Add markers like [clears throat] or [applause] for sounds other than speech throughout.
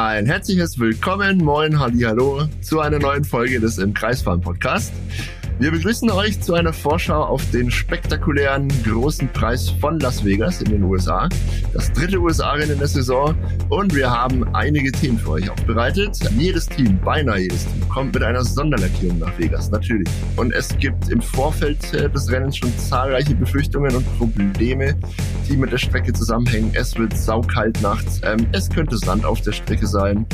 Ein herzliches Willkommen, moin, halli, hallo zu einer neuen Folge des Im Kreisfahren Podcast. Wir begrüßen euch zu einer Vorschau auf den spektakulären großen Preis von Las Vegas in den USA. Das dritte USA-Rennen der Saison. Und wir haben einige Themen für euch aufbereitet. Jedes Team, beinahe jedes Team, kommt mit einer Sonderlackierung nach Vegas, natürlich. Und es gibt im Vorfeld äh, des Rennens schon zahlreiche Befürchtungen und Probleme, die mit der Strecke zusammenhängen. Es wird saukalt nachts. Ähm, es könnte Sand auf der Strecke sein.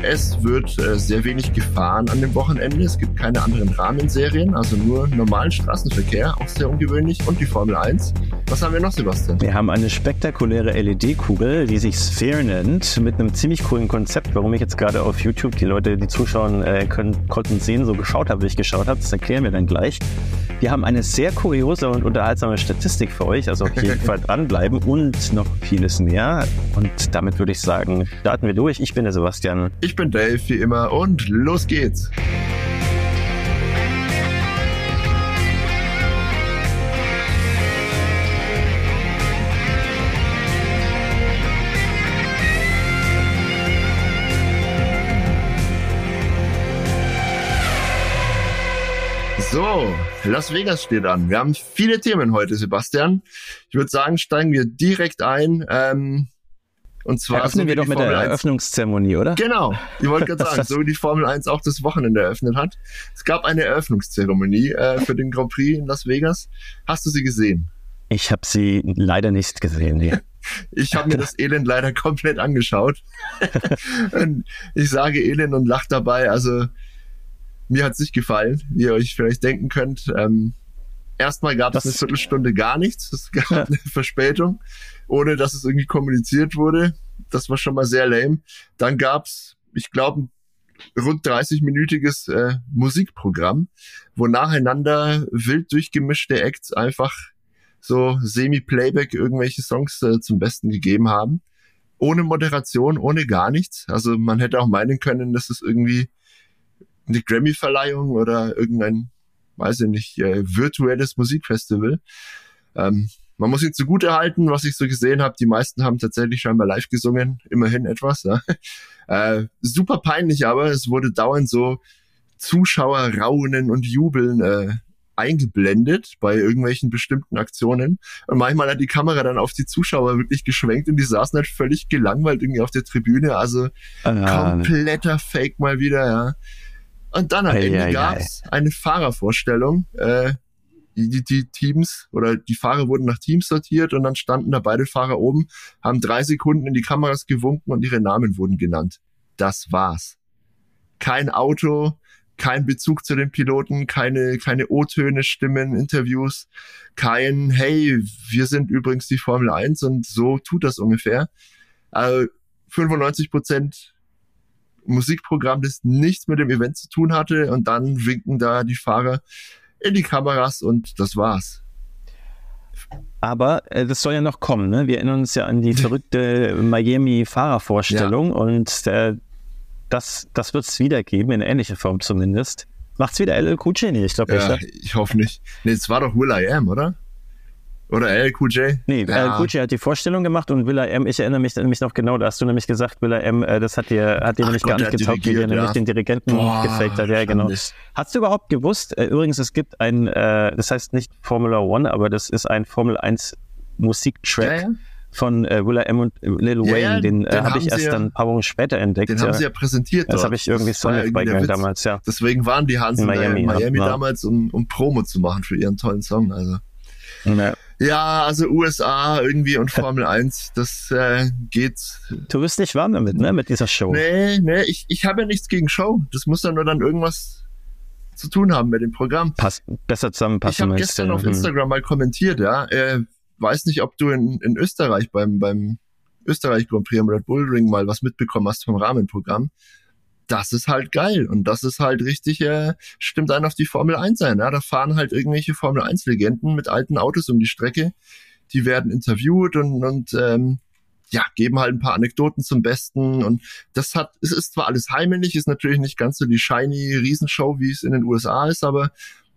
Es wird äh, sehr wenig gefahren an dem Wochenende. Es gibt keine anderen Rahmenserien, also nur normalen Straßenverkehr, auch sehr ungewöhnlich. Und die Formel 1. Was haben wir noch, Sebastian? Wir haben eine spektakuläre LED-Kugel, die sich Sphere nennt, mit einem ziemlich coolen Konzept. Warum ich jetzt gerade auf YouTube, die Leute, die zuschauen, äh, können, konnten sehen, so geschaut habe, wie ich geschaut habe. Das erklären wir dann gleich. Wir haben eine sehr kuriose und unterhaltsame Statistik für euch, also auf jeden [laughs] Fall dranbleiben und noch vieles mehr. Und damit würde ich sagen, starten wir durch. Ich bin der Sebastian. Ich bin Dave, wie immer, und los geht's. Las Vegas steht an. Wir haben viele Themen heute, Sebastian. Ich würde sagen, steigen wir direkt ein. Ähm, und zwar Eröffnen so wir doch mit der Eröffnungszeremonie, oder? Genau. Ich wollte gerade sagen, [laughs] so wie die Formel 1 auch das Wochenende eröffnet hat. Es gab eine Eröffnungszeremonie äh, für den Grand Prix in Las Vegas. Hast du sie gesehen? Ich habe sie leider nicht gesehen. Nee. [laughs] Ich habe mir das Elend leider komplett angeschaut. [laughs] ich sage Elend und lach dabei. Also mir hat's nicht gefallen, wie ihr euch vielleicht denken könnt. Ähm, erstmal gab es eine Viertelstunde gar nichts. Es gab ja. eine Verspätung, ohne dass es irgendwie kommuniziert wurde. Das war schon mal sehr lame. Dann gab's, ich glaube, ein rund 30-minütiges äh, Musikprogramm, wo nacheinander wild durchgemischte Acts einfach so Semi-Playback irgendwelche Songs äh, zum Besten gegeben haben. Ohne Moderation, ohne gar nichts. Also man hätte auch meinen können, dass es irgendwie eine Grammy-Verleihung oder irgendein, weiß ich nicht, äh, virtuelles Musikfestival. Ähm, man muss ihn zugute halten, was ich so gesehen habe. Die meisten haben tatsächlich scheinbar live gesungen, immerhin etwas. Ja. [laughs] Äh, super peinlich, aber es wurde dauernd so Zuschauer raunen und jubeln äh, eingeblendet bei irgendwelchen bestimmten Aktionen. Und manchmal hat die Kamera dann auf die Zuschauer wirklich geschwenkt und die saßen halt völlig gelangweilt irgendwie auf der Tribüne. Also ah, kompletter Fake mal wieder, ja. Und dann am hey, Ende hey, gab es eine Fahrervorstellung. Äh, die, die Teams oder die Fahrer wurden nach Teams sortiert und dann standen da beide Fahrer oben, haben drei Sekunden in die Kameras gewunken und ihre Namen wurden genannt. Das war's. Kein Auto, kein Bezug zu den Piloten, keine, keine O-Töne, Stimmen, Interviews, kein, hey, wir sind übrigens die Formel 1 und so tut das ungefähr. Also 95 Prozent Musikprogramm, das nichts mit dem Event zu tun hatte und dann winken da die Fahrer in die Kameras und das war's. Aber äh, das soll ja noch kommen. Ne? Wir erinnern uns ja an die [laughs] verrückte Miami-Fahrervorstellung ja. und äh, das, das wird es wieder geben, in ähnlicher Form zumindest. Macht's wieder LL Cool ich glaube ja, nicht. Ich hoffe nicht. Nee, es war doch Will I Am, oder? Oder LQJ? Nee, ja. LQJ hat die Vorstellung gemacht und Willa M, ich erinnere mich nämlich noch genau, da hast du nämlich gesagt, Willa M, äh, das hat dir, hat dir nämlich Gott, gar nicht getaugt, wie der ja. nämlich den Dirigenten Boah, gefaked hat. Ja, genau. Hast du überhaupt gewusst, äh, übrigens, es gibt ein, äh, das heißt nicht Formula One, aber das ist ein Formel 1 Musiktrack. Ja, ja von äh, Willa M und Lil Wayne, ja, den, äh, habe ich erst ja, dann ein paar Wochen später entdeckt. Den ja. haben sie ja präsentiert. Das habe ich irgendwie Sonic bei damals, ja. Deswegen waren die Hansen in Miami, in Miami damals, um, um Promo zu machen für ihren tollen Song. Also. Ja. Ja, also USA irgendwie und [laughs] Formel 1, das äh, geht. Du bist nicht warm damit, ne, mit dieser Show. Nee, nee, ich, ich habe ja nichts gegen Show. Das muss ja nur dann irgendwas zu tun haben mit dem Programm. Passt besser zusammenpassen. Ich habe gestern auf hm. Instagram mal kommentiert, ja. Äh, weiß nicht, ob du in, in Österreich beim, beim Österreich Grand Prix am Red Bull Ring mal was mitbekommen hast vom Rahmenprogramm das ist halt geil und das ist halt richtig, äh, stimmt einen auf die Formel 1 ein. Ja? Da fahren halt irgendwelche Formel 1 Legenden mit alten Autos um die Strecke. Die werden interviewt und, und ähm, ja, geben halt ein paar Anekdoten zum Besten und das hat, es ist zwar alles heimelig, ist natürlich nicht ganz so die shiny Riesenshow, wie es in den USA ist, aber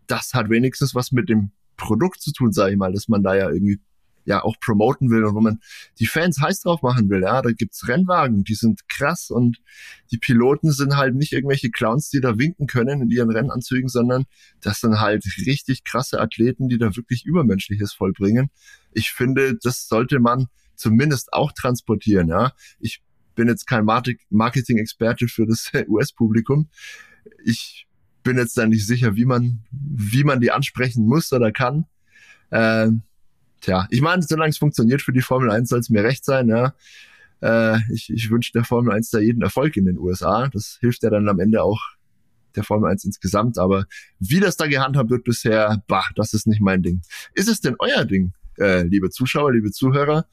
das hat wenigstens was mit dem Produkt zu tun, sage ich mal, dass man da ja irgendwie ja auch promoten will und wo man die Fans heiß drauf machen will. Ja, da gibt's Rennwagen, die sind krass und die Piloten sind halt nicht irgendwelche Clowns, die da winken können in ihren Rennanzügen, sondern das sind halt richtig krasse Athleten, die da wirklich Übermenschliches vollbringen. Ich finde, das sollte man zumindest auch transportieren. Ja, ich bin jetzt kein Marketing-Experte für das [laughs] US-Publikum. Ich bin jetzt da nicht sicher, wie man, wie man die ansprechen muss oder kann. Ähm, tja, ich meine, solange es funktioniert für die Formel 1, soll es mir recht sein, ja. Äh, ich, ich wünsche der Formel 1 da jeden Erfolg in den USA. Das hilft ja dann am Ende auch der Formel 1 insgesamt. Aber wie das da gehandhabt wird bisher, bah, das ist nicht mein Ding. Ist es denn euer Ding, äh, liebe Zuschauer, liebe Zuhörer?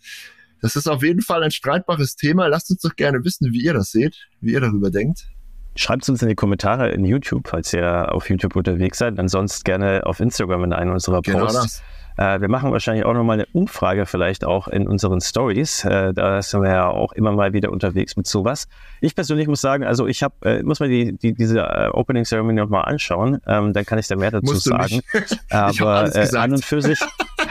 Das ist auf jeden Fall ein streitbares Thema. Lasst uns doch gerne wissen, wie ihr das seht, wie ihr darüber denkt. Schreibt es uns in die Kommentare in YouTube, falls ihr auf YouTube unterwegs seid. Ansonsten gerne auf Instagram in einem unserer genau Posts. Genau äh, wir machen wahrscheinlich auch nochmal eine Umfrage vielleicht auch in unseren Stories. Äh, da sind wir ja auch immer mal wieder unterwegs mit sowas. Ich persönlich muss sagen, also ich habe, äh, muss mal die, die, diese Opening Ceremony nochmal anschauen. Ähm, dann kann ich da mehr dazu sagen. [laughs] Aber an und für sich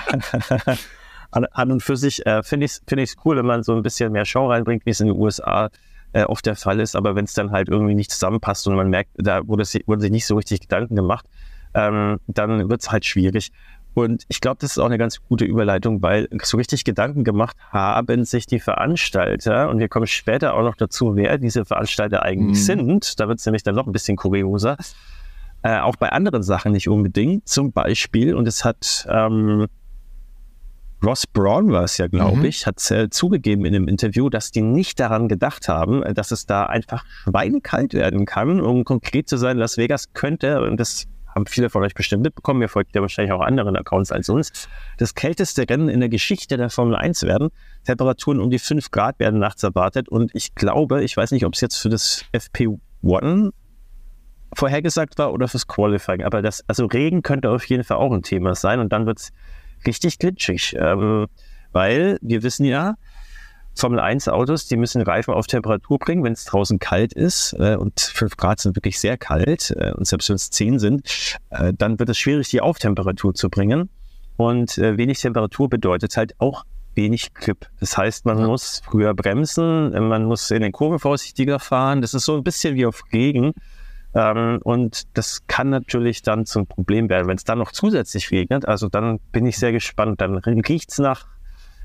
[laughs] an, an und für sich finde ich es find cool, wenn man so ein bisschen mehr Show reinbringt, wie es in den USA äh, oft der Fall ist. Aber wenn es dann halt irgendwie nicht zusammenpasst und man merkt, da wurde, es, wurde sich nicht so richtig Gedanken gemacht, ähm, dann wird es halt schwierig. Und ich glaube, das ist auch eine ganz gute Überleitung, weil so richtig Gedanken gemacht haben sich die Veranstalter, und wir kommen später auch noch dazu, wer diese Veranstalter eigentlich mhm. sind. Da wird es nämlich dann noch ein bisschen kurioser. Äh, auch bei anderen Sachen nicht unbedingt. Zum Beispiel, und es hat ähm, Ross Braun war es ja, glaube mhm. ich, hat äh, zugegeben in einem Interview, dass die nicht daran gedacht haben, äh, dass es da einfach schweinekalt werden kann. Um konkret zu sein, Las Vegas könnte, und das haben viele von euch bestimmt mitbekommen, ihr folgt ja wahrscheinlich auch anderen Accounts als uns, das kälteste Rennen in der Geschichte der Formel 1 werden. Temperaturen um die 5 Grad werden nachts erwartet und ich glaube, ich weiß nicht, ob es jetzt für das FP1 vorhergesagt war oder fürs Qualifying, aber das, also Regen könnte auf jeden Fall auch ein Thema sein und dann wird es richtig glitschig, ähm, weil wir wissen ja, Formel 1 Autos, die müssen Reifen auf Temperatur bringen, wenn es draußen kalt ist äh, und 5 Grad sind wirklich sehr kalt äh, und selbst wenn es 10 sind, äh, dann wird es schwierig, die auf Temperatur zu bringen. Und äh, wenig Temperatur bedeutet halt auch wenig Grip. Das heißt, man muss früher bremsen, man muss in den Kurven vorsichtiger fahren. Das ist so ein bisschen wie auf Regen. Ähm, und das kann natürlich dann zum Problem werden, wenn es dann noch zusätzlich regnet. Also dann bin ich sehr gespannt. Dann riecht es nach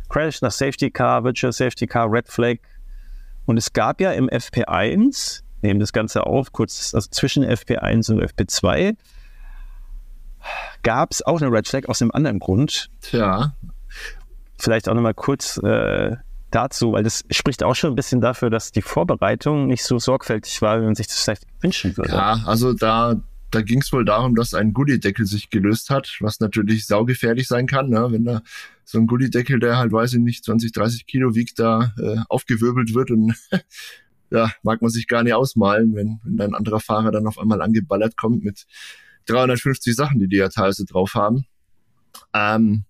Crash, nach Safety Car, Virtual Safety Car, Red Flag. Und es gab ja im FP1, nehmen das Ganze auf, kurz also zwischen FP1 und FP2, gab es auch eine Red Flag aus einem anderen Grund. Tja. Vielleicht auch nochmal kurz äh, dazu, weil das spricht auch schon ein bisschen dafür, dass die Vorbereitung nicht so sorgfältig war, wie man sich das vielleicht wünschen würde. Ja, also da, da ging es wohl darum, dass ein Gullideckel sich gelöst hat, was natürlich saugefährlich sein kann, ne? wenn da so ein Gullideckel, der halt, weiß ich nicht, 20, 30 Kilo wiegt, da äh, aufgewirbelt wird und [laughs] ja, mag man sich gar nicht ausmalen, wenn, wenn ein anderer Fahrer dann auf einmal angeballert kommt mit 350 Sachen, die die ja teilweise drauf haben. Ähm,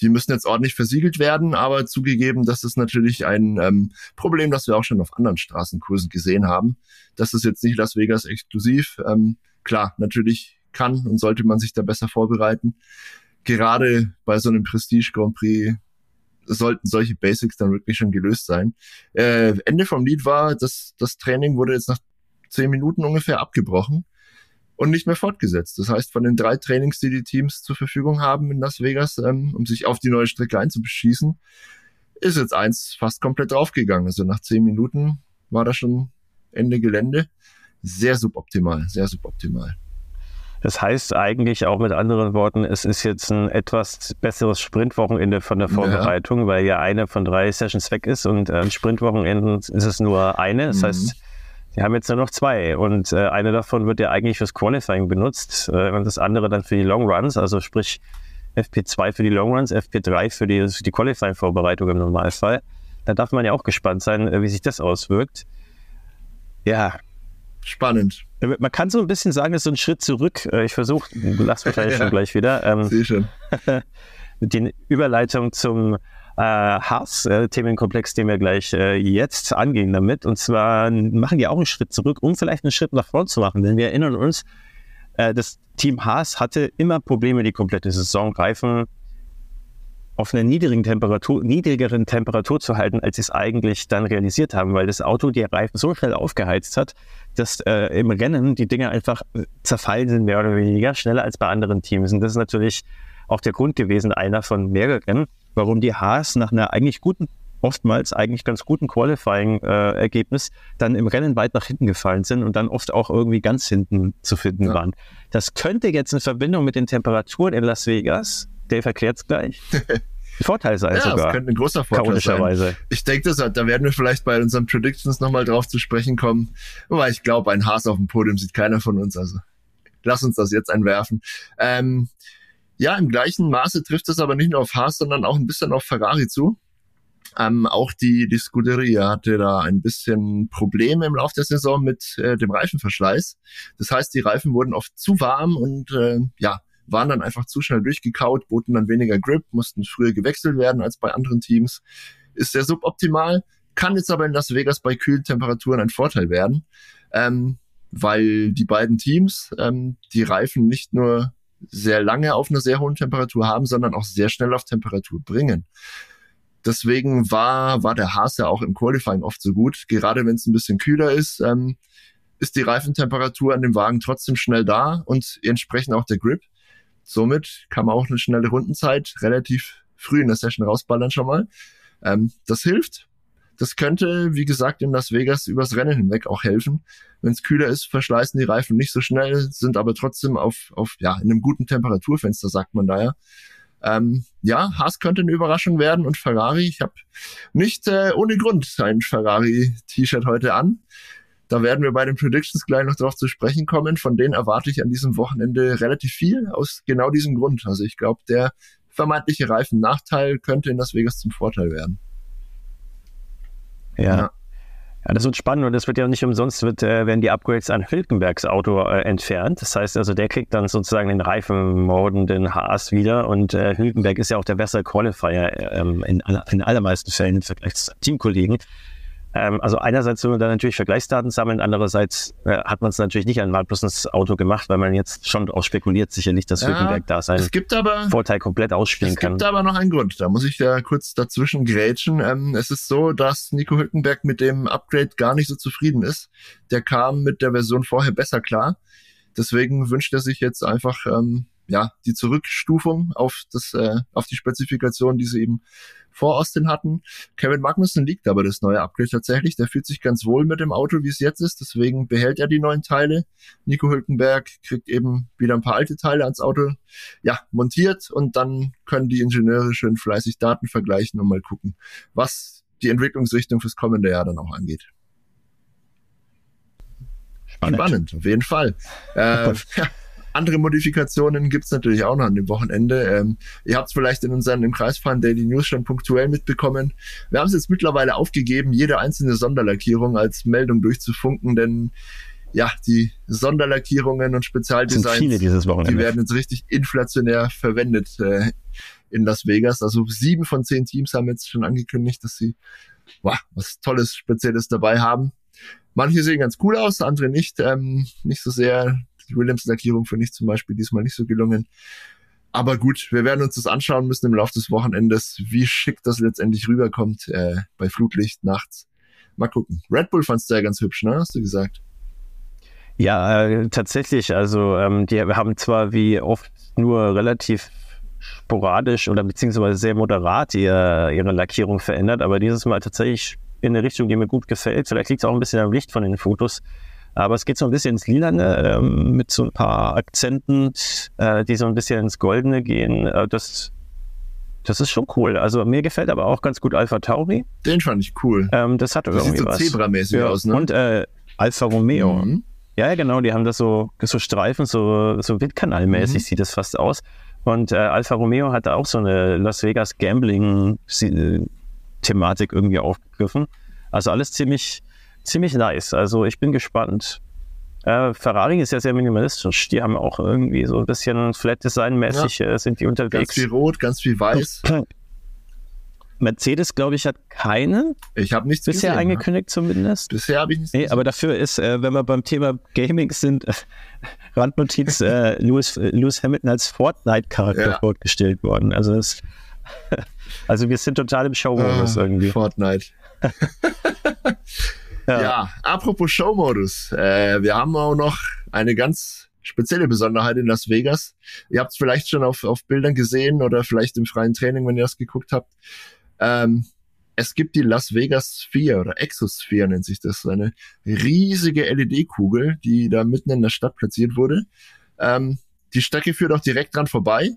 die müssen jetzt ordentlich versiegelt werden, aber zugegeben, das ist natürlich ein ähm, Problem, das wir auch schon auf anderen Straßenkursen gesehen haben. Das ist jetzt nicht Las Vegas exklusiv. Ähm, klar, natürlich kann und sollte man sich da besser vorbereiten. Gerade bei so einem Prestige Grand Prix sollten solche Basics dann wirklich schon gelöst sein. Äh, Ende vom Lied war, dass das Training wurde jetzt nach zehn Minuten ungefähr abgebrochen und nicht mehr fortgesetzt. Das heißt, von den drei Trainings, die die Teams zur Verfügung haben in Las Vegas, ähm, um sich auf die neue Strecke einzubeschießen, ist jetzt eins fast komplett draufgegangen. Also nach zehn Minuten war da schon Ende Gelände. Sehr suboptimal, sehr suboptimal. Das heißt eigentlich auch mit anderen Worten, es ist jetzt ein etwas besseres Sprintwochenende von der Vorbereitung, ja. weil ja eine von drei Sessions weg ist und äh, Sprintwochenende ist es nur eine. Das mhm. heißt, die haben jetzt nur noch zwei und äh, eine davon wird ja eigentlich fürs Qualifying benutzt äh, und das andere dann für die Long Runs, also sprich FP2 für die Long Runs, FP3 für die, für die Qualifying-Vorbereitung im Normalfall. Da darf man ja auch gespannt sein, äh, wie sich das auswirkt. Ja. Spannend. Äh, man kann so ein bisschen sagen, das ist so ein Schritt zurück. Äh, ich versuche, du lachst wahrscheinlich ja. [laughs] schon gleich wieder. Ähm, Sehe schon. [laughs] die Überleitung zum äh, Hass-Themenkomplex, den wir gleich äh, jetzt angehen damit. Und zwar machen die auch einen Schritt zurück, um vielleicht einen Schritt nach vorn zu machen. Denn wir erinnern uns, äh, das Team Haas hatte immer Probleme die komplette Saison. Reifen auf einer niedrigen Temperatur, niedrigeren Temperatur zu halten, als sie es eigentlich dann realisiert haben, weil das Auto die Reifen so schnell aufgeheizt hat, dass äh, im Rennen die Dinge einfach äh, zerfallen sind, mehr oder weniger, schneller als bei anderen Teams. Und das ist natürlich auch der Grund gewesen, einer von mehreren, warum die Haas nach einer eigentlich guten, oftmals eigentlich ganz guten Qualifying-Ergebnis äh, dann im Rennen weit nach hinten gefallen sind und dann oft auch irgendwie ganz hinten zu finden ja. waren. Das könnte jetzt in Verbindung mit den Temperaturen in Las Vegas Dave erklärt es gleich. [laughs] Vorteil sein ja, sogar. Das könnte ein großer Vorteil sein. Ich denke, das, da werden wir vielleicht bei unseren Predictions nochmal drauf zu sprechen kommen. Aber ich glaube, ein Haas auf dem Podium sieht keiner von uns. Also lass uns das jetzt einwerfen. Ähm, ja, im gleichen Maße trifft es aber nicht nur auf Haas, sondern auch ein bisschen auf Ferrari zu. Ähm, auch die, die Scuderia hatte da ein bisschen Probleme im Laufe der Saison mit äh, dem Reifenverschleiß. Das heißt, die Reifen wurden oft zu warm und äh, ja, waren dann einfach zu schnell durchgekaut, boten dann weniger Grip, mussten früher gewechselt werden als bei anderen Teams. Ist sehr suboptimal, kann jetzt aber in Las Vegas bei kühlen Temperaturen ein Vorteil werden, ähm, weil die beiden Teams ähm, die Reifen nicht nur sehr lange auf einer sehr hohen Temperatur haben, sondern auch sehr schnell auf Temperatur bringen. Deswegen war, war der Haas ja auch im Qualifying oft so gut. Gerade wenn es ein bisschen kühler ist, ähm, ist die Reifentemperatur an dem Wagen trotzdem schnell da und entsprechend auch der Grip. Somit kann man auch eine schnelle Rundenzeit relativ früh in der Session rausballern schon mal. Ähm, das hilft. Das könnte, wie gesagt, in Las Vegas übers Rennen hinweg auch helfen. Wenn es kühler ist, verschleißen die Reifen nicht so schnell, sind aber trotzdem auf, auf ja, in einem guten Temperaturfenster, sagt man da ja. Ähm, ja, Haas könnte eine Überraschung werden und Ferrari, ich habe nicht äh, ohne Grund ein Ferrari-T-Shirt heute an. Da werden wir bei den Predictions gleich noch drauf zu sprechen kommen. Von denen erwarte ich an diesem Wochenende relativ viel aus genau diesem Grund. Also ich glaube, der vermeintliche Reifennachteil könnte in Las Vegas zum Vorteil werden. Ja. ja. Ja, das wird spannend und das wird ja nicht umsonst, wird, äh, werden die Upgrades an Hülkenbergs Auto äh, entfernt. Das heißt also, der kriegt dann sozusagen den reifenmordenden Haas wieder und äh, Hülkenberg ist ja auch der bessere Qualifier ähm, in, in allermeisten Fällen im Vergleich zu Teamkollegen. Ähm, also einerseits will man da natürlich Vergleichsdaten sammeln, andererseits äh, hat man es natürlich nicht einmal bloß ins Auto gemacht, weil man jetzt schon auch spekuliert sicherlich, dass ja, Hülkenberg da seinen aber, Vorteil komplett ausspielen es kann. Es gibt aber noch einen Grund, da muss ich ja kurz dazwischen grätschen. Ähm, es ist so, dass Nico Hülkenberg mit dem Upgrade gar nicht so zufrieden ist. Der kam mit der Version vorher besser klar. Deswegen wünscht er sich jetzt einfach ähm, ja die Zurückstufung auf das äh, auf die Spezifikation, die sie eben vor Austin hatten. Kevin Magnussen liegt aber das neue Upgrade tatsächlich. Der fühlt sich ganz wohl mit dem Auto, wie es jetzt ist. Deswegen behält er die neuen Teile. Nico Hülkenberg kriegt eben wieder ein paar alte Teile ans Auto, ja, montiert und dann können die Ingenieure schön fleißig Daten vergleichen und mal gucken, was die Entwicklungsrichtung fürs kommende Jahr dann auch angeht. Spannend, Spannend auf jeden Fall. [laughs] Äh, ja, andere Modifikationen gibt's natürlich auch noch an dem Wochenende. Ähm, ihr habt es vielleicht in unseren im Kreisfahren Daily News schon punktuell mitbekommen. Wir haben es jetzt mittlerweile aufgegeben, jede einzelne Sonderlackierung als Meldung durchzufunken, denn ja, die Sonderlackierungen und Spezialdesigns, die werden jetzt richtig inflationär verwendet äh, in Las Vegas. Also sieben von zehn Teams haben jetzt schon angekündigt, dass sie wow, was Tolles, Spezielles dabei haben. Manche sehen ganz cool aus, andere nicht. Ähm, nicht so sehr die Williams-Lackierung finde ich zum Beispiel diesmal nicht so gelungen. Aber gut, wir werden uns das anschauen müssen im Laufe des Wochenendes, wie schick das letztendlich rüberkommt äh, bei Flutlicht nachts. Mal gucken. Red Bull fandst du ja ganz hübsch, ne? Hast du gesagt? Ja, äh, tatsächlich. Also ähm, die haben zwar wie oft nur relativ sporadisch oder beziehungsweise sehr moderat ihr, ihre Lackierung verändert, aber dieses Mal tatsächlich in eine Richtung, die mir gut gefällt. Vielleicht liegt es auch ein bisschen am Licht von den Fotos. Aber es geht so ein bisschen ins Lilane äh, mit so ein paar Akzenten, äh, die so ein bisschen ins Goldene gehen. Äh, das, das ist schon cool. Also mir gefällt aber auch ganz gut Alpha Tauri. Den fand ich cool. Ähm, das hat das irgendwie sieht so was. Zebra-mäßig ja. aus, ne? Und äh, Alfa Romeo. Mhm. Ja, genau, die haben das so, so Streifen, so, so Windkanalmäßig mhm. sieht das fast aus. Und äh, Alfa Romeo hat da auch so eine Las Vegas Gambling-Thematik irgendwie aufgegriffen. Also alles ziemlich, ziemlich nice. Also ich bin gespannt. Äh, Ferrari ist ja sehr minimalistisch. Die haben auch irgendwie so ein bisschen Flat Design-mäßig ja. äh, sind die unterwegs. Ganz viel Rot, ganz viel Weiß. [clears throat] Mercedes, glaube ich, hat keine. Ich habe nichts bisher gesehen, angekündigt, ja. zumindest. Bisher habe ich nichts. Nee, gesehen. aber dafür ist, äh, wenn wir beim Thema Gaming sind, [laughs] Randnotiz: äh, Lewis, Lewis Hamilton als Fortnite-Charakter ja. vorgestellt worden. Also das [laughs] also wir sind total im Showmodus Ah, irgendwie. Fortnite. [laughs] ja. apropos Showmodus. Äh, wir haben auch noch eine ganz spezielle Besonderheit in Las Vegas. Ihr habt es vielleicht schon auf, auf Bildern gesehen oder vielleicht im freien Training, wenn ihr das geguckt habt. Ähm, es gibt die Las Vegas Sphere oder Exosphere nennt sich das. Eine riesige LED-Kugel, die da mitten in der Stadt platziert wurde. Ähm, die Strecke führt auch direkt dran vorbei.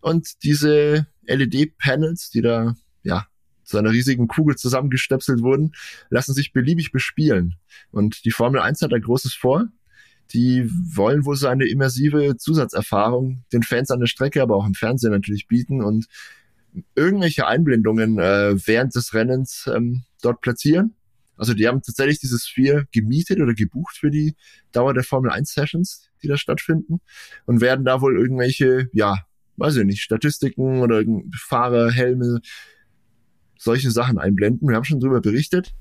Und diese LED-Panels, die da, ja, zu einer riesigen Kugel zusammengestöpselt wurden, lassen sich beliebig bespielen. Und die Formel 1 hat da Großes vor. Die wollen wohl so eine immersive Zusatzerfahrung den Fans an der Strecke, aber auch im Fernsehen natürlich bieten und irgendwelche Einblendungen äh, während des Rennens ähm, dort platzieren. Also die haben tatsächlich dieses Sphere gemietet oder gebucht für die Dauer der Formel 1 Sessions, die da stattfinden und werden da wohl irgendwelche, ja, weiß ich nicht, Statistiken oder Fahrer, Helme, solche Sachen einblenden. Wir haben schon drüber berichtet.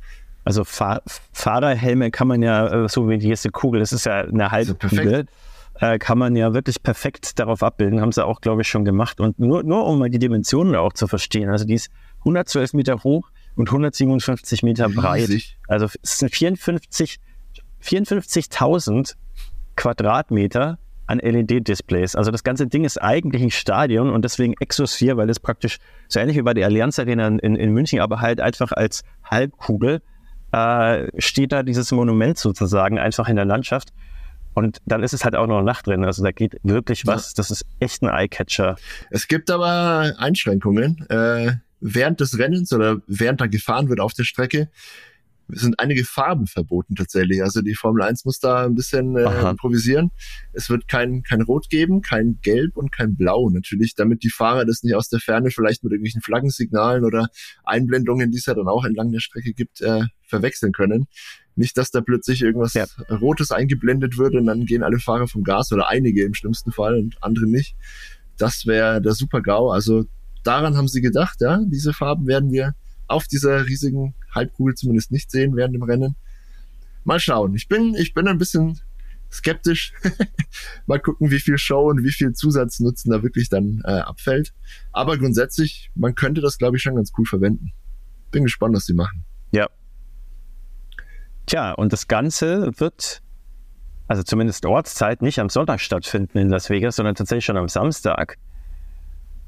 Also Fahr Fahrerhelme kann man ja, äh, so wie die erste Kugel, das ist ja eine Halbkugel, äh, kann man ja wirklich perfekt darauf abbilden. Haben sie auch, glaube ich, schon gemacht. Und nur, nur um mal die Dimensionen auch zu verstehen. Also die ist 112 Meter hoch und 157 Meter breit. Riesig. Also es sind 54 54.000 Quadratmeter an LED-Displays. Also das ganze Ding ist eigentlich ein Stadion und deswegen Exosphere, weil es praktisch so ähnlich wie bei der Allianz Arena in, in München, aber halt einfach als Halbkugel äh, steht da dieses Monument sozusagen einfach in der Landschaft. Und dann ist es halt auch noch Nacht drin. Also da geht wirklich was. Das ist echt ein Eyecatcher. Es gibt aber Einschränkungen. Äh, während des Rennens oder während da gefahren wird auf der Strecke sind einige Farben verboten tatsächlich. Also die Formel 1 muss da ein bisschen äh, Aha. improvisieren. Es wird kein, kein Rot geben, kein Gelb und kein Blau natürlich, damit die Fahrer das nicht aus der Ferne vielleicht mit irgendwelchen Flaggensignalen oder Einblendungen, die es ja dann auch entlang der Strecke gibt, äh, verwechseln können. Nicht, dass da plötzlich irgendwas Ja. Rotes eingeblendet wird und dann gehen alle Fahrer vom Gas oder einige im schlimmsten Fall und andere nicht. Das wäre der Super-GAU. Also daran haben sie gedacht, ja, diese Farben werden wir auf dieser riesigen Halbkugel zumindest nicht sehen während dem Rennen. Mal schauen. Ich bin, ich bin ein bisschen skeptisch. [laughs] Mal gucken, wie viel Show und wie viel Zusatznutzen da wirklich dann äh, abfällt. Aber grundsätzlich, man könnte das, glaube ich, schon ganz cool verwenden. Bin gespannt, was sie machen. Ja. Tja, und das Ganze wird, also zumindest Ortszeit, nicht am Sonntag stattfinden in Las Vegas, sondern tatsächlich schon am Samstag.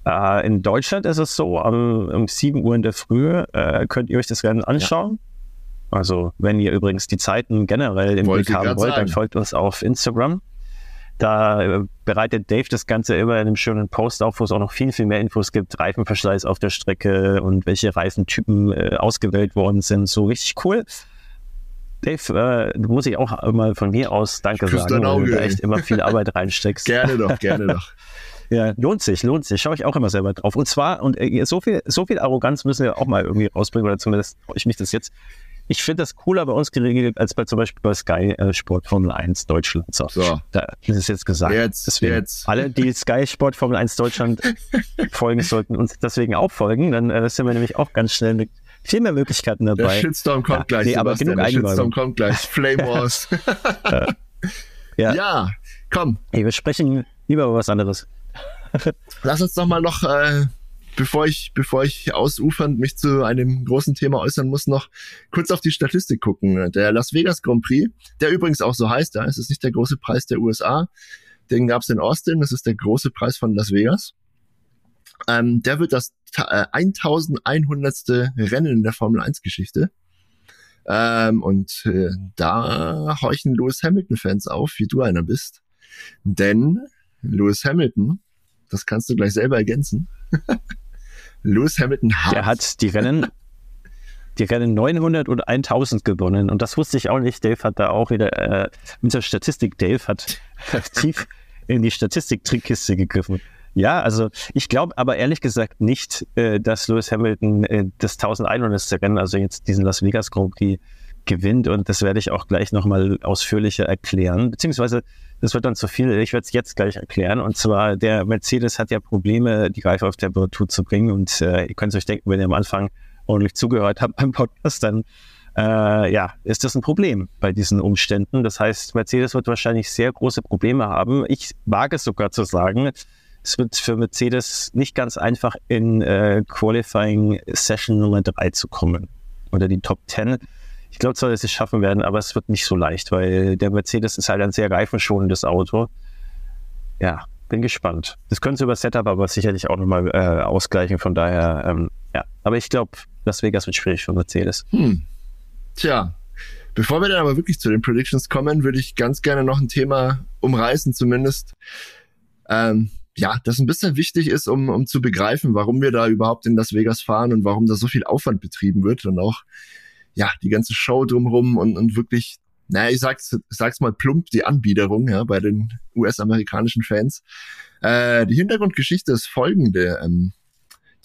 Äh, in Deutschland ist es so, um, um 7 Uhr in der Früh äh, könnt ihr euch das Rennen anschauen. Also, wenn ihr übrigens die Zeiten generell im Blick haben wollt, dann sagen. folgt uns auf Instagram. Da äh, bereitet Dave das Ganze immer in einem schönen Post auf, wo es auch noch viel, viel mehr Infos gibt. Reifenverschleiß auf der Strecke und welche Reifentypen äh, ausgewählt worden sind. So richtig cool. Dave, äh, muss ich auch mal von mir aus Danke sagen, weil du da echt immer viel Arbeit reinsteckst. [laughs] Gerne doch, gerne [laughs] doch. Ja, lohnt sich, lohnt sich. Schaue ich auch immer selber drauf. Und zwar, und äh, so viel, so viel Arroganz müssen wir auch mal irgendwie rausbringen, oder zumindest traue ich mich das jetzt. Ich finde das cooler bei uns geregelt als bei zum Beispiel bei Sky äh, Sport Formel 1 Deutschland. So, So. da ist es jetzt gesagt. Jetzt, deswegen, jetzt. Alle, die Sky Sport Formel 1 Deutschland [laughs] folgen, sollten uns deswegen auch folgen. Dann äh, sind wir nämlich auch ganz schnell mit viel mehr Möglichkeiten Der dabei. Shitstorm kommt Ja, gleich. nee, aber genug Der Shitstorm kommt gleich. Flame [laughs] Wars. Ja. [laughs] ja, komm, Hey, wir sprechen lieber über was anderes. [laughs] lass uns doch mal noch, äh, bevor ich, bevor ich ausufernd mich zu einem großen Thema äußern muss, noch kurz auf die Statistik gucken. Der Las Vegas Grand Prix, der übrigens auch so heißt, ja, es ist nicht der große Preis der USA, den gab es in Austin, das ist der große Preis von Las Vegas. Ähm, der wird das äh, 1100. Rennen in der Formel 1 Geschichte. Ähm, und äh, da horchen Lewis Hamilton-Fans auf, wie du einer bist. Denn Lewis Hamilton, das kannst du gleich selber ergänzen. [laughs] Lewis Hamilton hat, Der hat die Rennen, [laughs] die Rennen 900 und 1000 gewonnen. Und das wusste ich auch nicht. Dave hat da auch wieder, äh, mit der Statistik, Dave hat [laughs] tief in die Statistik-Trickkiste gegriffen. Ja, also ich glaube aber ehrlich gesagt nicht, äh, dass Lewis Hamilton äh, das 1100. Rennen, also jetzt diesen Las Vegas Grand Prix, gewinnt. Und das werde ich auch gleich nochmal ausführlicher erklären. Beziehungsweise, das wird dann zu viel. Ich werde es jetzt gleich erklären. Und zwar, der Mercedes hat ja Probleme, die Reife auf Temperatur zu bringen. Und äh, ihr könnt euch denken, wenn ihr am Anfang ordentlich zugehört habt beim Podcast, dann äh, ja, ist das ein Problem bei diesen Umständen. Das heißt, Mercedes wird wahrscheinlich sehr große Probleme haben. Ich wage es sogar zu sagen, es wird für Mercedes nicht ganz einfach in äh, Qualifying Session Nummer 3 zu kommen. Oder die Top 10. Ich glaube zwar, dass sie es schaffen werden, aber es wird nicht so leicht, weil der Mercedes ist halt ein sehr reifenschonendes Auto. Ja, bin gespannt. Das können sie über Setup aber sicherlich auch nochmal äh, ausgleichen. Von daher, ähm, ja. Aber ich glaube, Las Vegas wird schwierig für Mercedes. Hm. Tja, bevor wir dann aber wirklich zu den Predictions kommen, würde ich ganz gerne noch ein Thema umreißen, zumindest. Ähm, ja, das ein bisschen wichtig ist, um, um zu begreifen, warum wir da überhaupt in Las Vegas fahren und warum da so viel Aufwand betrieben wird und auch, ja, die ganze Show drumherum und, und wirklich, naja, ich sag's, sag's mal plump, die Anbiederung, ja, bei den US-amerikanischen Fans. Äh, die Hintergrundgeschichte ist folgende. Ähm,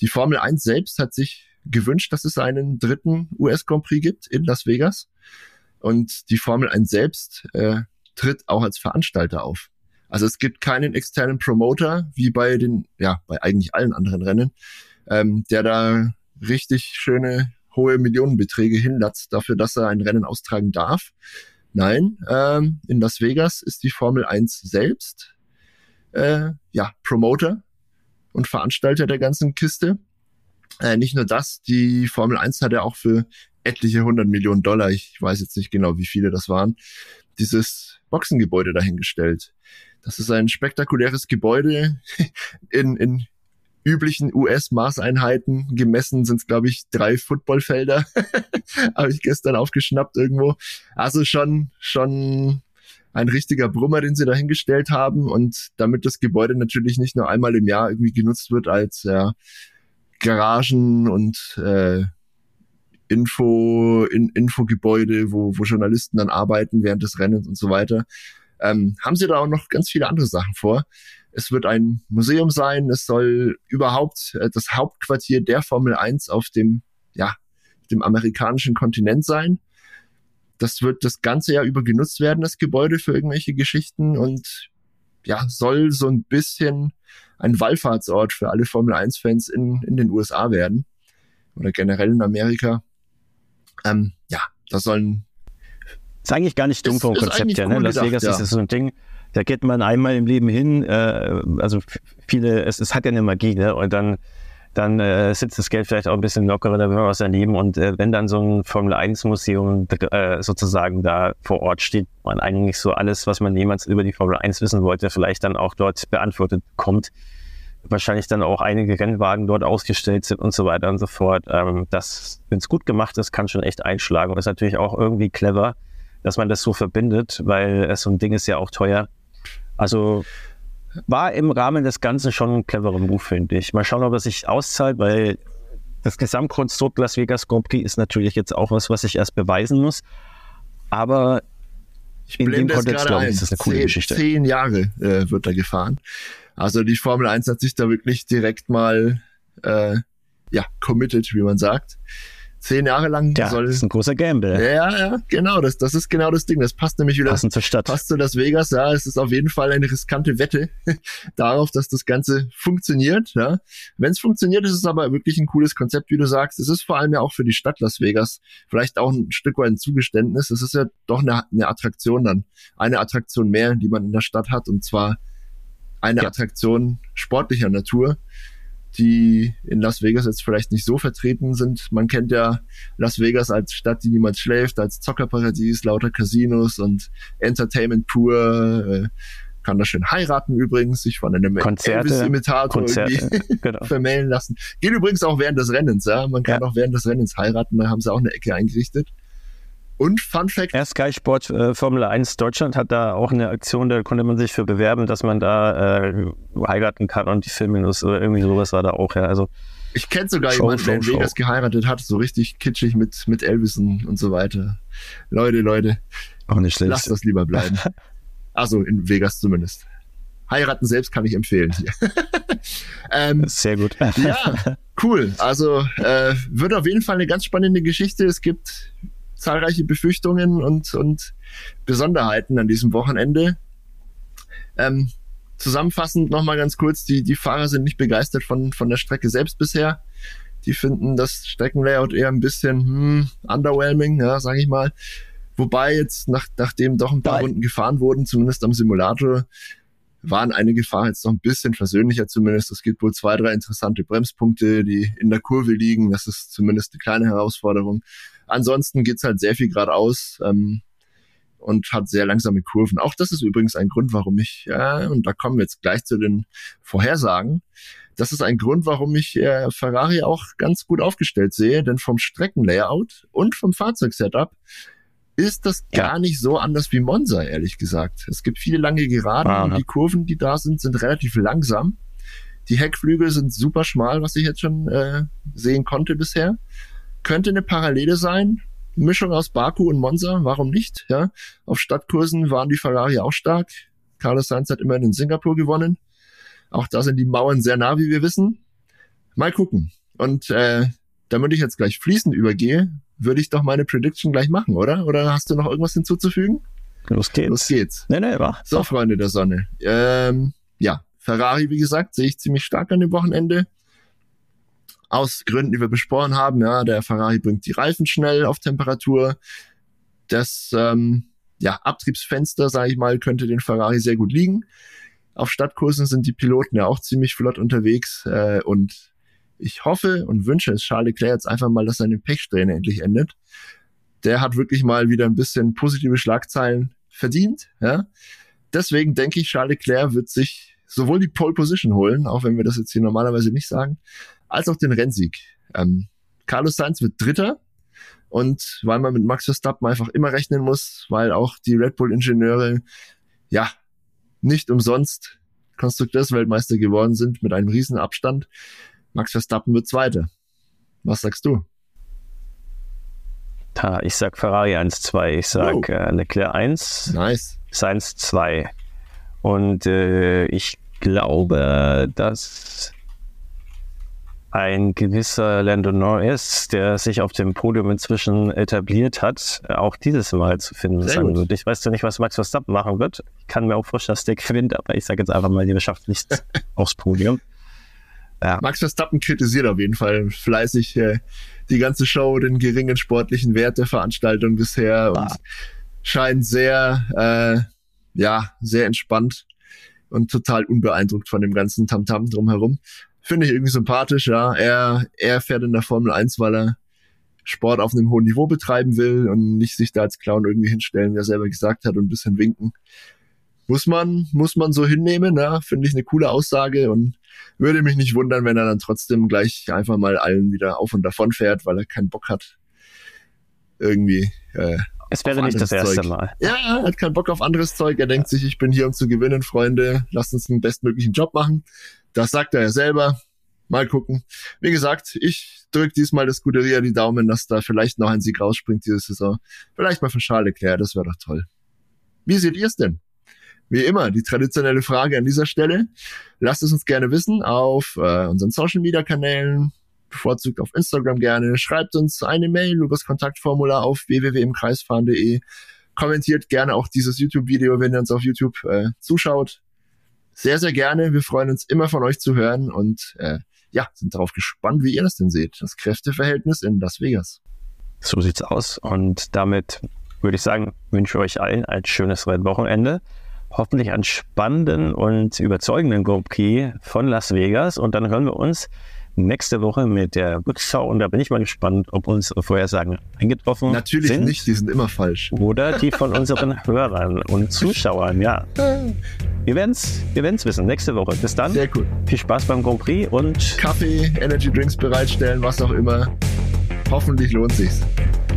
die Formel 1 selbst hat sich gewünscht, dass es einen dritten US Grand Prix gibt in Las Vegas. Und die Formel 1 selbst äh, tritt auch als Veranstalter auf. Also es gibt keinen externen Promoter, wie bei den, ja, bei eigentlich allen anderen Rennen, ähm, der da richtig schöne hohe Millionenbeträge hinlatzt dafür, dass er ein Rennen austragen darf. Nein, ähm, in Las Vegas ist die Formel 1 selbst äh, ja Promoter und Veranstalter der ganzen Kiste. Äh, nicht nur das, die Formel 1 hat ja auch für etliche hundert Millionen Dollar, ich weiß jetzt nicht genau, wie viele das waren, dieses Boxengebäude dahingestellt. Das ist ein spektakuläres Gebäude [laughs] in, in üblichen US-Maßeinheiten. Gemessen sind es, glaube ich, drei Footballfelder. [laughs] Habe ich gestern aufgeschnappt irgendwo. Also schon, schon ein richtiger Brummer, den sie dahingestellt haben. Und damit das Gebäude natürlich nicht nur einmal im Jahr irgendwie genutzt wird als ja, Garagen und äh, Info, in, Infogebäude, wo, wo Journalisten dann arbeiten während des Rennens und so weiter, ähm, haben sie da auch noch ganz viele andere Sachen vor. Es wird ein Museum sein, es soll überhaupt äh, das Hauptquartier der Formel 1 auf dem, ja, dem amerikanischen Kontinent sein. Das wird das ganze Jahr über genutzt werden, das Gebäude für irgendwelche Geschichten und ja, soll so ein bisschen ein Wallfahrtsort für alle Formel 1-Fans in, in den USA werden oder generell in Amerika. Ähm, ja, da sollen ist eigentlich gar nicht dumm vom Konzept her. Ne? Las Vegas ja. ist so ein Ding, da geht man einmal im Leben hin. Äh, also viele, es, es hat ja eine Magie, ne? Und dann, dann äh, sitzt das Geld vielleicht auch ein bisschen lockerer, da will man was erleben. Und äh, wenn dann so ein Formel-1-Museum äh, sozusagen da vor Ort steht, man eigentlich so alles, was man jemals über die Formel 1 wissen wollte, vielleicht dann auch dort beantwortet kommt. Wahrscheinlich dann auch einige Rennwagen dort ausgestellt sind und so weiter und so fort. Ähm, das, wenn es gut gemacht ist, kann schon echt einschlagen. Und ist natürlich auch irgendwie clever, dass man das so verbindet, weil so ein Ding ist ja auch teuer. Also war im Rahmen des Ganzen schon ein cleverer Move, finde ich. Mal schauen, ob er sich auszahlt, weil das Gesamtkonstrukt Las Vegas Grand Prix ist natürlich jetzt auch was, was ich erst beweisen muss. Aber ich in dem Kontext, glaube ich, ist das eine coole zehn, Geschichte. Zehn Jahre äh, wird da gefahren. Also die Formel 1 hat sich da wirklich direkt mal äh, ja, committed, wie man sagt zehn Jahre lang ja, soll. Das ist ein großer Gamble. Ja, ja, genau. Das, das ist genau das Ding. Das passt nämlich wieder. Passend zur Stadt. Passt zu Las Vegas. Ja, es ist auf jeden Fall eine riskante Wette [laughs] darauf, dass das Ganze funktioniert. Ja, wenn es funktioniert, ist es aber wirklich ein cooles Konzept, wie du sagst. Es ist vor allem ja auch für die Stadt Las Vegas vielleicht auch ein Stück weit ein Zugeständnis. Es ist ja doch eine, eine Attraktion dann, eine Attraktion mehr, die man in der Stadt hat und zwar eine ja. Attraktion sportlicher Natur die in Las Vegas jetzt vielleicht nicht so vertreten sind. Man kennt ja Las Vegas als Stadt, die niemals schläft, als Zockerparadies, lauter Casinos und Entertainment pur. Äh, kann da schön heiraten übrigens, sich von einem Elvis-Imitator [laughs] genau. vermählen lassen. Geht übrigens auch während des Rennens, ja. Man kann ja. auch während des Rennens heiraten, da haben sie auch eine Ecke eingerichtet. Und Fun Fact. Ja, Sky Sport äh, Formel 1 Deutschland hat da auch eine Aktion, da konnte man sich für bewerben, dass man da äh, heiraten kann und die filmen muss oder irgendwie sowas war da auch, ja. Also ich kenne sogar Show, jemanden, Show, der in Vegas geheiratet hat, so richtig kitschig mit, mit Elvis und, und so weiter. Leute, Leute. Auch nicht schlecht. Lasst das lieber bleiben. [laughs] also in Vegas zumindest. Heiraten selbst kann ich empfehlen. [laughs] ähm, Sehr gut. ja, cool. Also äh, wird auf jeden Fall eine ganz spannende Geschichte. Es gibt zahlreiche Befürchtungen und, und Besonderheiten an diesem Wochenende. Ähm, zusammenfassend nochmal ganz kurz, die, die Fahrer sind nicht begeistert von, von der Strecke selbst bisher. Die finden das Streckenlayout eher ein bisschen hm, underwhelming, ja, sage ich mal. Wobei jetzt, nach, nachdem doch ein paar Runden gefahren wurden, zumindest am Simulator, waren eine Gefahr jetzt noch ein bisschen versöhnlicher zumindest. Es gibt wohl zwei, drei interessante Bremspunkte, die in der Kurve liegen. Das ist zumindest eine kleine Herausforderung. Ansonsten geht's halt sehr viel geradeaus ähm, und hat sehr langsame Kurven. Auch das ist übrigens ein Grund, warum ich, ja, und da kommen wir jetzt gleich zu den Vorhersagen. Das ist ein Grund, warum ich äh, Ferrari auch ganz gut aufgestellt sehe, denn vom Streckenlayout und vom Fahrzeugsetup ist das ja. gar nicht so anders wie Monza, ehrlich gesagt. Es gibt viele lange Geraden Aha. und die Kurven, die da sind, sind relativ langsam. Die Heckflügel sind super schmal, was ich jetzt schon äh, sehen konnte bisher. Könnte eine Parallele sein. Mischung aus Baku und Monza, warum nicht? Ja, auf Stadtkursen waren die Ferrari auch stark. Carlos Sainz hat immerhin in Singapur gewonnen. Auch da sind die Mauern sehr nah, wie wir wissen. Mal gucken. Und äh, damit ich jetzt gleich fließend übergehe, würde ich doch meine Prediction gleich machen, oder? Oder hast du noch irgendwas hinzuzufügen? Los geht's. Los geht's. Nee, nee, war. So, Freunde der Sonne. Ähm, ja, Ferrari, wie gesagt, sehe ich ziemlich stark an dem Wochenende. Aus Gründen, die wir besprochen haben, ja, der Ferrari bringt die Reifen schnell auf Temperatur. Das ähm, ja, Abtriebsfenster, sage ich mal, könnte den Ferrari sehr gut liegen. Auf Stadtkursen sind die Piloten ja auch ziemlich flott unterwegs äh, und ich hoffe und wünsche es Charles Leclerc jetzt einfach mal, dass seine Pechsträhne endlich endet. Der hat wirklich mal wieder ein bisschen positive Schlagzeilen verdient. Ja? Deswegen denke ich, Charles Leclerc wird sich sowohl die Pole Position holen, auch wenn wir das jetzt hier normalerweise nicht sagen, als auch den Rennsieg. Ähm, Carlos Sainz wird Dritter. Und weil man mit Max Verstappen einfach immer rechnen muss, weil auch die Red Bull-Ingenieure ja nicht umsonst Konstrukteursweltmeister geworden sind mit einem riesen Abstand, Max Verstappen wird Zweiter. Was sagst du? Da, ich sag Ferrari 1-2, ich sag oh. äh, Leclerc 1, nice. Sainz 2. Und äh, ich glaube, dass ein gewisser Lando Norris, der sich auf dem Podium inzwischen etabliert hat, auch dieses Mal zu finden sein wird. Ich weiß ja nicht, was Max Verstappen machen wird. Ich kann mir auch vorstellen, dass der gewinnt, aber ich sage jetzt einfach mal, der schafft nichts [laughs] aufs Podium. Ja. Max Verstappen kritisiert auf jeden Fall fleißig äh, die ganze Show, den geringen sportlichen Wert der Veranstaltung bisher und ah. scheint sehr, äh, ja, sehr entspannt und total unbeeindruckt von dem ganzen Tamtam -Tam drumherum. Finde ich irgendwie sympathisch, ja. Er, er fährt in der Formel 1, weil er Sport auf einem hohen Niveau betreiben will und nicht sich da als Clown irgendwie hinstellen, wie er selber gesagt hat, und ein bisschen winken muss man, muss man so hinnehmen, ne? finde ich eine coole Aussage und würde mich nicht wundern, wenn er dann trotzdem gleich einfach mal allen wieder auf und davon fährt, weil er keinen Bock hat. Irgendwie. Äh, es wäre nicht das erste Zeug. Mal. Ja, er hat keinen Bock auf anderes Zeug. Er denkt sich, ich bin hier, um zu gewinnen, Freunde. Lasst uns den bestmöglichen Job machen. Das sagt er ja selber. Mal gucken. Wie gesagt, ich drücke diesmal das Scuderia die Daumen, dass da vielleicht noch ein Sieg rausspringt diese Saison. Vielleicht mal von Charles Leclerc, das wäre doch toll. Wie seht ihr es denn? wie immer, die traditionelle Frage an dieser Stelle. Lasst es uns gerne wissen auf äh, unseren Social Media Kanälen, bevorzugt auf Instagram gerne. Schreibt uns eine Mail über das Kontaktformular auf www.imkreisfahren.de. Kommentiert gerne auch dieses YouTube-Video, wenn ihr uns auf YouTube äh, zuschaut. Sehr, sehr gerne. Wir freuen uns immer von euch zu hören und äh, ja, sind darauf gespannt, wie ihr das denn seht. Das Kräfteverhältnis in Las Vegas. So sieht's aus. Und damit würde ich sagen, wünsche euch allen ein schönes Wochenende hoffentlich einen spannenden und überzeugenden Grand Prix von Las Vegas. Und dann hören wir uns nächste Woche mit der Rückschau. Und da bin ich mal gespannt, ob unsere Vorhersagen eingetroffen Natürlich sind. Natürlich nicht, die sind immer falsch. Oder die von unseren [laughs] Hörern und Zuschauern, ja. Wir werden es wir werden's wissen, nächste Woche. Bis dann. Sehr cool. Viel Spaß beim Grand Prix und Kaffee, Energy Drinks bereitstellen, was auch immer. Hoffentlich lohnt sich's.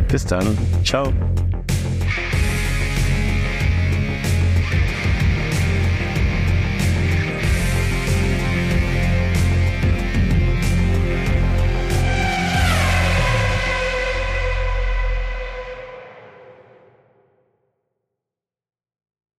Bis dann. Ciao.